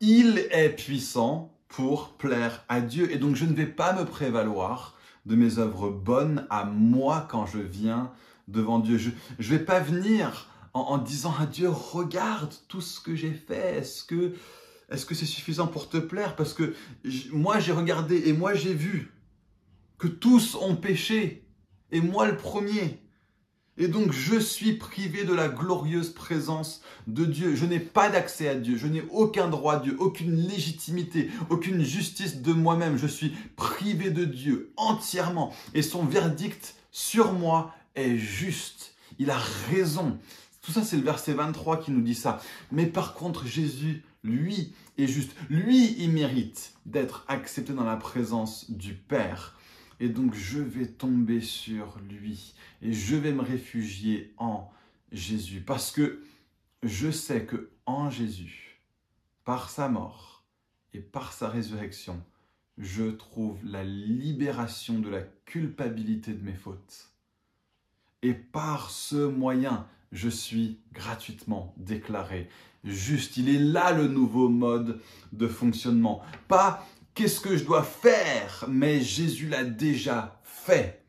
Speaker 1: Il est puissant pour plaire à Dieu. Et donc je ne vais pas me prévaloir de mes œuvres bonnes à moi quand je viens devant Dieu. Je ne vais pas venir en, disant à Dieu, regarde tout ce que j'ai fait, est-ce que est-ce que c'est suffisant pour te plaire? Parce que moi j'ai regardé et moi j'ai vu que tous ont péché Et moi le premier. Et donc je suis privé de la glorieuse présence de Dieu. Je n'ai pas d'accès à Dieu. Je n'ai aucun droit à Dieu, aucune légitimité, aucune justice de moi-même. Je suis privé de Dieu entièrement. Et son verdict sur moi est juste. Il a raison. Tout ça, c'est le verset 23 qui nous dit ça. Mais par contre, Jésus, lui, est juste. Lui, il mérite d'être accepté dans la présence du Père. Et donc je vais tomber sur lui et je vais me réfugier en Jésus parce que je sais que en Jésus, par sa mort et par sa résurrection, je trouve la libération de la culpabilité de mes fautes. Et par ce moyen, je suis gratuitement déclaré juste. Il est là le nouveau mode de fonctionnement. Pas qu'est-ce que je dois faire, mais Jésus l'a déjà fait.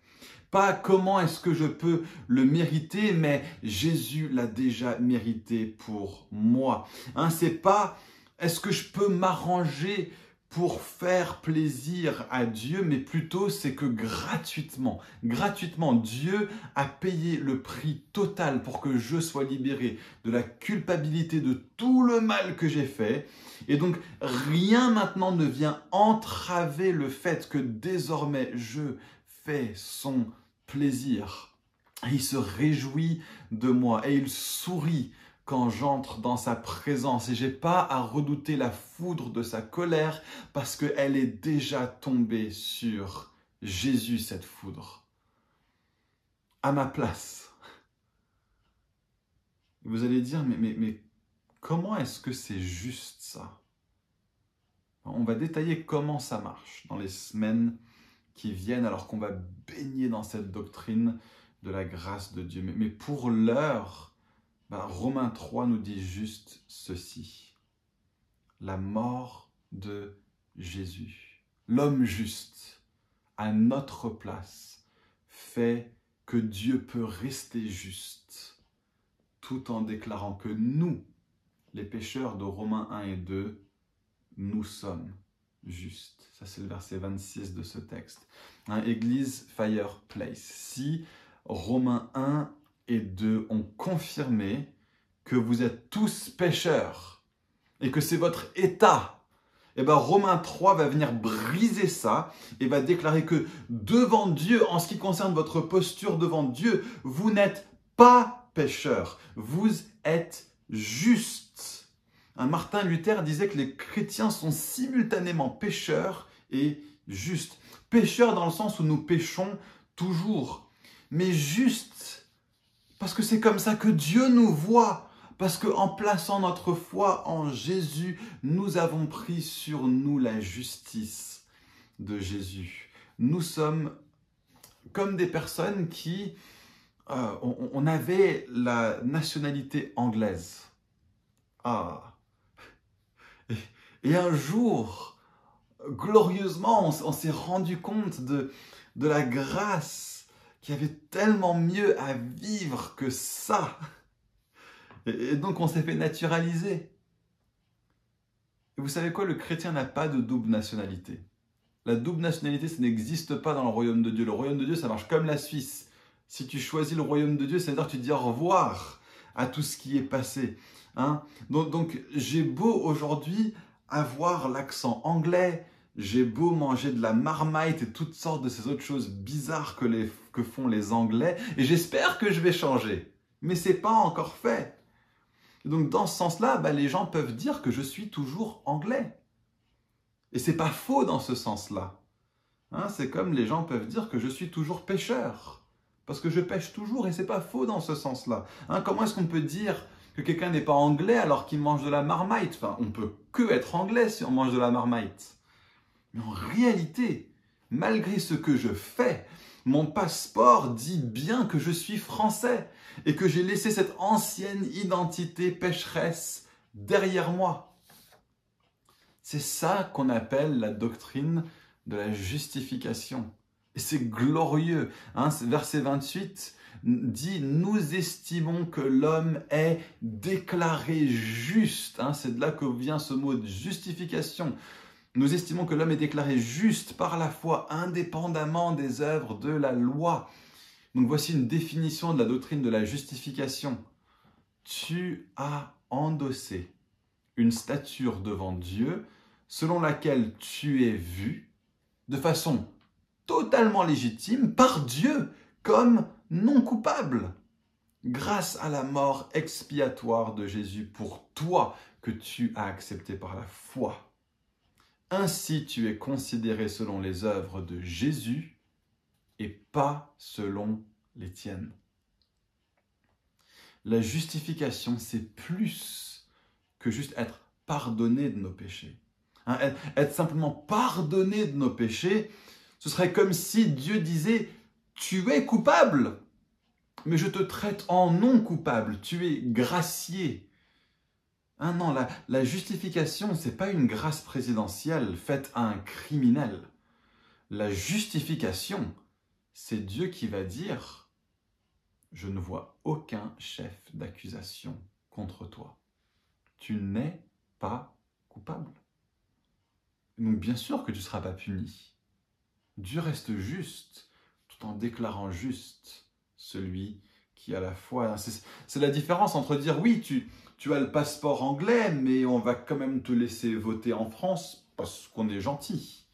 Speaker 1: Pas comment est-ce que je peux le mériter, mais Jésus l'a déjà mérité pour moi. Hein, c'est pas est-ce que je peux m'arranger pour faire plaisir à Dieu, mais plutôt c'est que gratuitement, gratuitement, Dieu a payé le prix total pour que je sois libéré de la culpabilité de tout le mal que j'ai fait. Et donc, rien maintenant ne vient entraver le fait que désormais je fais son plaisir. il se réjouit de moi et il sourit quand j'entre dans sa présence et j'ai pas à redouter la foudre de sa colère parce qu'elle est déjà tombée sur Jésus, cette foudre, à ma place. Vous allez dire, mais, mais, mais comment est-ce que c'est juste ça? On va détailler comment ça marche dans les semaines qui viennent alors qu'on va baigner dans cette doctrine de la grâce de Dieu. mais pour l'heure, bah, Romains 3 nous dit juste ceci. La mort de Jésus, l'homme juste, à notre place, fait que Dieu peut rester juste, tout en déclarant que nous, les pécheurs de Romains 1 et 2, nous sommes justes. Ça, c'est le verset 26 de ce texte. Hein, Église Fireplace. Si Romains 1 et 2 ont confirmé que vous êtes tous pécheurs et que c'est votre état, et eh bien Romains 3 va venir briser ça et va déclarer que devant Dieu, en ce qui concerne votre posture devant Dieu, vous n'êtes pas pécheur, vous êtes juste. Un Martin Luther disait que les chrétiens sont simultanément pécheurs et justes. Pécheurs dans le sens où nous péchons toujours, mais juste parce que c'est comme ça que Dieu nous voit. Parce qu'en plaçant notre foi en Jésus, nous avons pris sur nous la justice de Jésus. Nous sommes comme des personnes qui... Euh, on, la nationalité anglaise. Ah. Et, un jour, glorieusement, on, s'est rendu compte de la grâce qui avait tellement mieux à vivre que ça. Et, donc on s'est fait naturaliser. Et vous savez quoi, le chrétien n'a pas de double nationalité. La double nationalité, ça n'existe pas dans le royaume de Dieu. Le royaume de Dieu, ça marche comme la Suisse. Si tu choisis le royaume de Dieu, cest à dire que tu dis au revoir à tout ce qui est passé. Hein donc j'ai beau aujourd'hui avoir l'accent anglais, j'ai beau manger de la marmite et toutes sortes de ces autres choses bizarres que, font les Anglais, et j'espère que je vais changer. Mais c'est pas encore fait. Donc dans ce sens-là, bah, les gens peuvent dire que je suis toujours anglais. Et c'est pas faux dans ce sens-là. Hein, c'est comme les gens peuvent dire que je suis toujours pêcheur. Parce que je pêche toujours et c'est pas faux dans ce sens-là. Hein, comment est-ce qu'on peut dire que quelqu'un n'est pas anglais alors qu'il mange de la marmite? Enfin, on peut que être anglais si on mange de la marmite. Mais en réalité, malgré ce que je fais, mon passeport dit bien que je suis français et que j'ai laissé cette ancienne identité pécheresse derrière moi. C'est ça qu'on appelle la doctrine de la justification. Et c'est glorieux. Hein verset 28 dit Nous estimons que l'homme est déclaré juste. Hein, c'est de là que vient ce mot de justification. Nous estimons que l'homme est déclaré juste par la foi indépendamment des œuvres de la loi. Donc voici une définition de la doctrine de la justification. Tu as endossé une stature devant Dieu selon laquelle tu es vu de façon totalement légitime par Dieu comme non coupable grâce à la mort expiatoire de Jésus pour toi que tu as accepté par la foi. Ainsi tu es considéré selon les œuvres de Jésus et pas selon les tiennes. La justification, c'est plus que juste être pardonné de nos péchés. Hein, être simplement pardonné de nos péchés, ce serait comme si Dieu disait, tu es coupable, mais je te traite en non coupable, tu es gracié. Ah non, la, justification, c'est pas une grâce présidentielle faite à un criminel. La justification, c'est Dieu qui va dire, je ne vois aucun chef d'accusation contre toi. Tu n'es pas coupable. Donc bien sûr que tu ne seras pas puni. Dieu reste juste tout en déclarant juste celui qui a la foi. C'est la différence entre dire oui, tu, tu as le passeport anglais, mais on va quand même te laisser voter en France parce qu'on est gentil.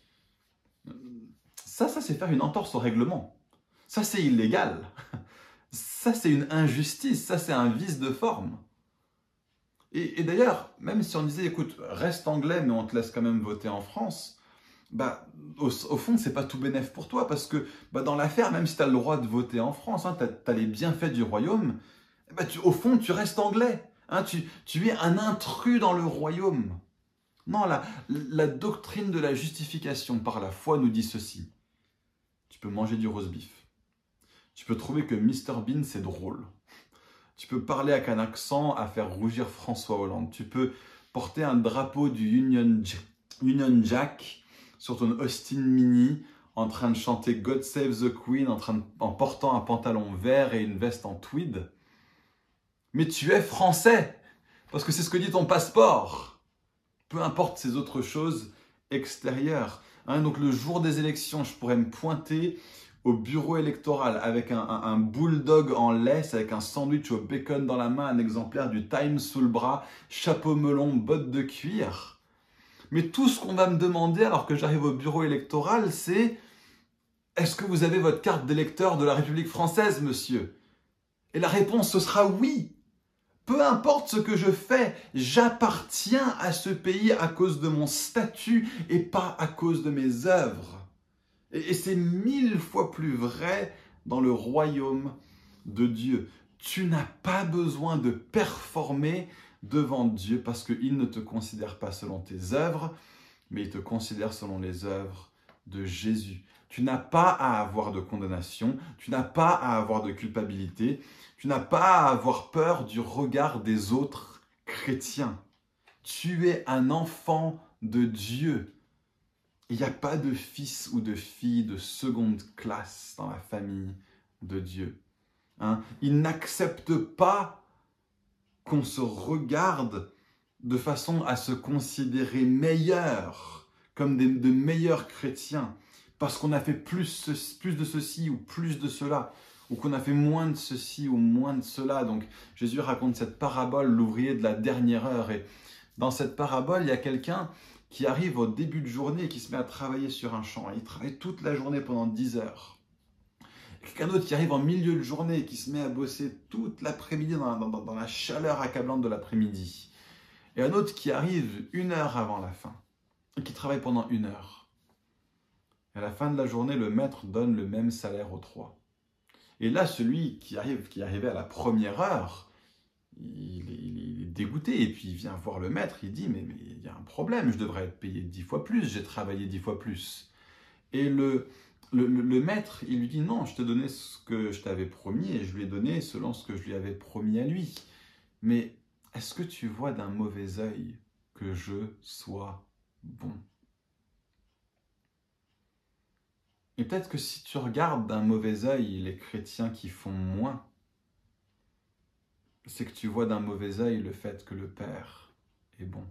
Speaker 1: Ça, ça c'est faire une entorse au règlement. Ça c'est illégal. Ça c'est une injustice. Ça c'est un vice de forme. Et, et d'ailleurs, même si on disait, écoute, reste anglais, mais on te laisse quand même voter en France, bah, au, fond, c'est pas tout bénéf pour toi, parce que bah, dans l'affaire, même si tu as le droit de voter en France, hein, tu as, les bienfaits du royaume, bah, tu, au fond, tu restes anglais. Hein, tu, tu, es un intrus dans le royaume. Non, la, la doctrine de la justification par la foi nous dit ceci. Tu peux manger du roast beef. Tu peux trouver que Mr Bean, c'est drôle. Tu peux parler avec un accent à faire rougir François Hollande. Tu peux porter un drapeau du Union, Union Jack sur ton Austin Mini en train de chanter God Save the Queen en, train en portant un pantalon vert et une veste en tweed. Mais tu es français parce que c'est ce que dit ton passeport. Peu importe ces autres choses extérieures. Hein, donc le jour des élections, je pourrais me pointer au bureau électoral avec un, un, bulldog en laisse, avec un sandwich au bacon dans la main, un exemplaire du Times sous le bras, chapeau melon, bottes de cuir. Mais tout ce qu'on va me demander alors que j'arrive au bureau électoral, c'est est-ce que vous avez votre carte d'électeur de la République française, monsieur? Et la réponse, ce sera oui. Peu importe ce que je fais, j'appartiens à ce pays à cause de mon statut et pas à cause de mes œuvres. Et, c'est mille fois plus vrai dans le royaume de Dieu. Tu n'as pas besoin de performer devant Dieu parce qu'il ne te considère pas selon tes œuvres, mais il te considère selon les œuvres de Jésus. Tu n'as pas à avoir de condamnation, tu n'as pas à avoir de culpabilité, tu n'as pas à avoir peur du regard des autres chrétiens. Tu es un enfant de Dieu. Il n'y a pas de fils ou de fille de seconde classe dans la famille de Dieu. Hein? Il n'accepte pas qu'on se regarde de façon à se considérer meilleur, comme de meilleurs chrétiens, parce qu'on a fait plus, plus de ceci ou plus de cela, ou qu'on a fait moins de ceci ou moins de cela. Donc Jésus raconte cette parabole, l'ouvrier de la dernière heure. Et dans cette parabole, il y a quelqu'un qui arrive au début de journée et qui se met à travailler sur un champ. Il travaille toute la journée pendant 10 heures. Quelqu'un d'autre qui arrive en milieu de journée et qui se met à bosser toute l'après-midi dans, la chaleur accablante de l'après-midi. Et un autre qui arrive une heure avant la fin et qui travaille pendant une heure. Et à la fin de la journée, le maître donne le même salaire aux trois. Et là, celui qui arrive, qui arrivait à la première heure, il est, dégoûté et puis il vient voir le maître. Il dit mais il y a un problème, je devrais être payé dix fois plus, j'ai travaillé dix fois plus. Et le, le, maître, il lui dit non, je te donnais ce que je t'avais promis et je lui ai donné selon ce que je lui avais promis à lui. Mais est-ce que tu vois d'un mauvais œil que je sois bon? Et peut-être que si tu regardes d'un mauvais œil les chrétiens qui font moins, c'est que tu vois d'un mauvais œil le fait que le Père est bon.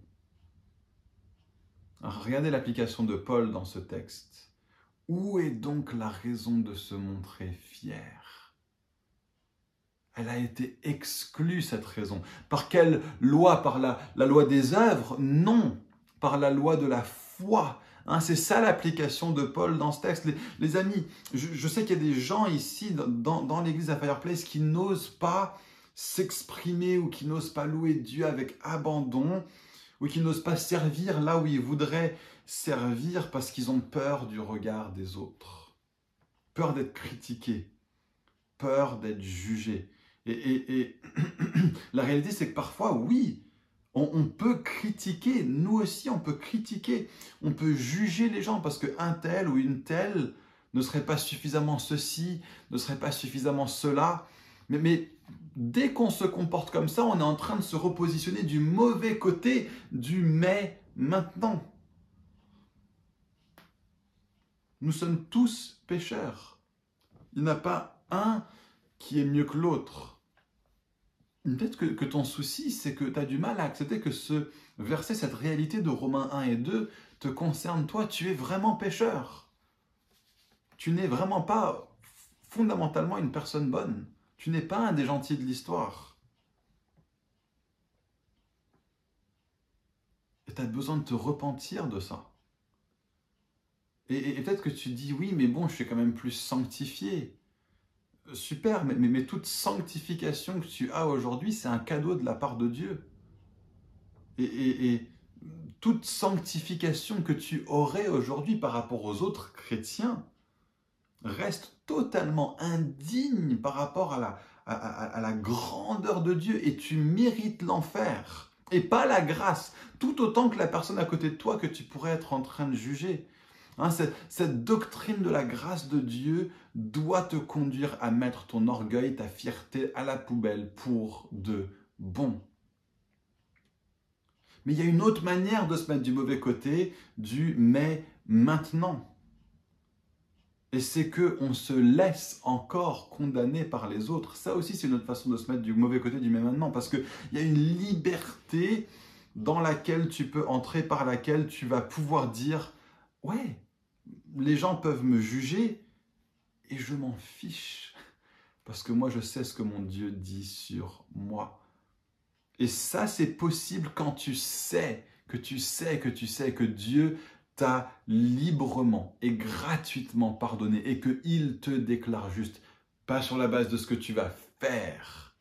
Speaker 1: regardez l'application de Paul dans ce texte. Où est donc la raison de se montrer fier elle a été exclue, cette raison. Par quelle loi? Par la, loi des œuvres? Non, par la loi de la foi. Hein, c'est ça l'application de Paul dans ce texte. Les, amis, je, sais qu'il y a des gens ici dans, dans l'église à Fireplace qui n'osent pas s'exprimer ou qui n'osent pas louer Dieu avec abandon ou qui n'osent pas servir là où ils voudraient servir parce qu'ils ont peur du regard des autres, peur d'être critiqués, peur d'être jugés. Et, la réalité, c'est que parfois, oui, on, peut critiquer, nous aussi, on peut critiquer, on peut juger les gens parce qu'un tel ou une telle ne serait pas suffisamment ceci, ne serait pas suffisamment cela. Mais, mais dès qu'on se comporte comme ça, on est en train de se repositionner du mauvais côté du mais maintenant. Nous sommes tous pécheurs. Il n'y a pas un qui est mieux que l'autre. Peut-être que, ton souci, c'est que tu as du mal à accepter que ce verset, cette réalité de Romains 1 et 2 te concerne toi. Tu es vraiment pécheur. Tu n'es vraiment pas fondamentalement une personne bonne. Tu n'es pas un des gentils de l'histoire. Et tu as besoin de te repentir de ça. Et, et peut-être que tu dis, oui, mais bon, je suis quand même plus sanctifié super, mais, toute sanctification que tu as aujourd'hui, c'est un cadeau de la part de Dieu. Et, toute sanctification que tu aurais aujourd'hui par rapport aux autres chrétiens reste totalement indigne par rapport à la, à la grandeur de Dieu et tu mérites l'enfer et pas la grâce, tout autant que la personne à côté de toi que tu pourrais être en train de juger. Hein, cette, doctrine de la grâce de Dieu doit te conduire à mettre ton orgueil, ta fierté à la poubelle pour de bon. Mais il y a une autre manière de se mettre du mauvais côté du mais maintenant. Et c'est que on se laisse encore condamner par les autres. Ça aussi, c'est une autre façon de se mettre du mauvais côté du mais maintenant, parce qu'il y a une liberté dans laquelle tu peux entrer, par laquelle tu vas pouvoir dire, ouais, les gens peuvent me juger et je m'en fiche. Parce que moi, je sais ce que mon Dieu dit sur moi. Et ça, c'est possible quand tu sais, que tu sais, que tu sais que Dieu t'a librement et gratuitement pardonné et qu'il te déclare juste, pas sur la base de ce que tu vas faire,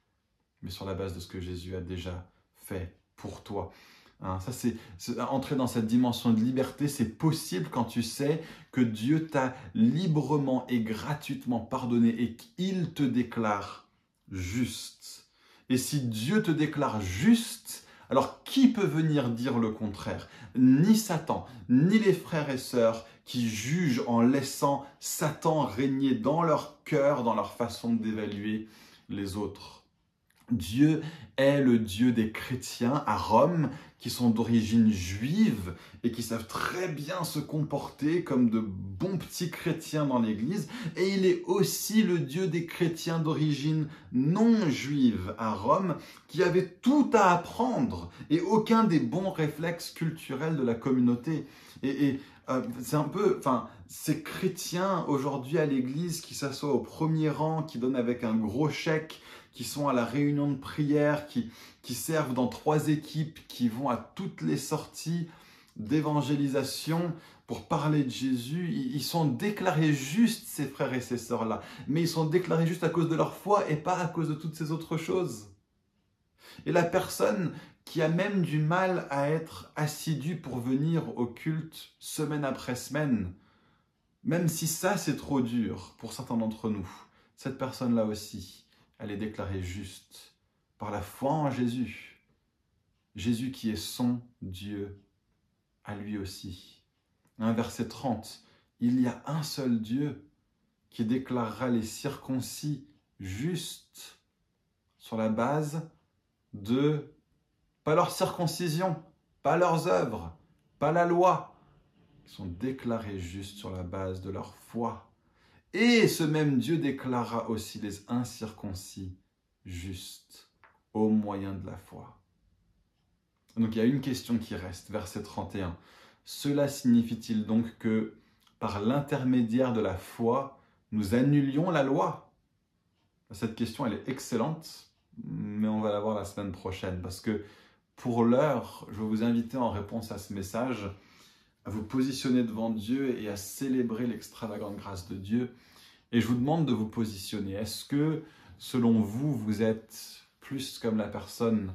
Speaker 1: mais sur la base de ce que Jésus a déjà fait pour toi. Hein, ça, c'est entrer dans cette dimension de liberté, c'est possible quand tu sais que Dieu t'a librement et gratuitement pardonné et qu'il te déclare juste. Et si Dieu te déclare juste, alors qui peut venir dire le contraire? Ni Satan, ni les frères et sœurs qui jugent en laissant Satan régner dans leur cœur, dans leur façon d'évaluer les autres. Dieu est le Dieu des chrétiens à Rome qui sont d'origine juive et qui savent très bien se comporter comme de bons petits chrétiens dans l'Église. Et il est aussi le Dieu des chrétiens d'origine non juive à Rome qui avaient tout à apprendre et aucun des bons réflexes culturels de la communauté. Et, euh, c'est un peu, enfin, ces chrétiens aujourd'hui à l'Église qui s'assoient au premier rang, qui donnent avec un gros chèque, qui sont à la réunion de prière, qui, servent dans trois équipes, qui vont à toutes les sorties d'évangélisation pour parler de Jésus. Ils sont déclarés justes, ces frères et ces sœurs-là. Mais ils sont déclarés justes à cause de leur foi et pas à cause de toutes ces autres choses. Et la personne qui a même du mal à être assidue pour venir au culte semaine après semaine, même si ça c'est trop dur pour certains d'entre nous, cette personne-là aussi, elle est déclarée juste par la foi en Jésus. Jésus qui est son Dieu à lui aussi. Un verset 30, il y a un seul Dieu qui déclarera les circoncis justes sur la base de, pas leur circoncision, pas leurs œuvres, pas la loi, ils sont déclarés justes sur la base de leur foi et ce même Dieu déclara aussi les incirconcis justes au moyen de la foi. Donc il y a une question qui reste, verset 31. Cela signifie-t-il donc que par l'intermédiaire de la foi, nous annulions la loi? Cette question, elle est excellente, mais on va la voir la semaine prochaine parce que pour l'heure, je vais vous inviter en réponse à ce message à vous positionner devant Dieu et à célébrer l'extravagante grâce de Dieu. Et je vous demande de vous positionner. Est-ce que, selon vous, vous êtes plus comme la personne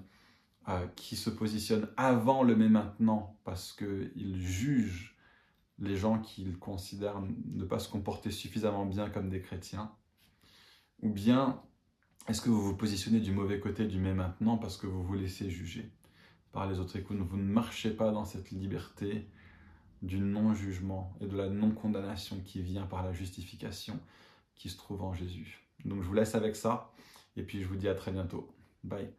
Speaker 1: euh, qui se positionne avant le mais maintenant parce qu'il juge les gens qu'il considère ne pas se comporter suffisamment bien comme des chrétiens? Ou bien est-ce que vous vous positionnez du mauvais côté du mais maintenant parce que vous vous laissez juger par les autres? Et que vous ne marchez pas dans cette liberté du non-jugement et de la non-condamnation qui vient par la justification qui se trouve en Jésus. Donc je vous laisse avec ça et puis je vous dis à très bientôt. Bye.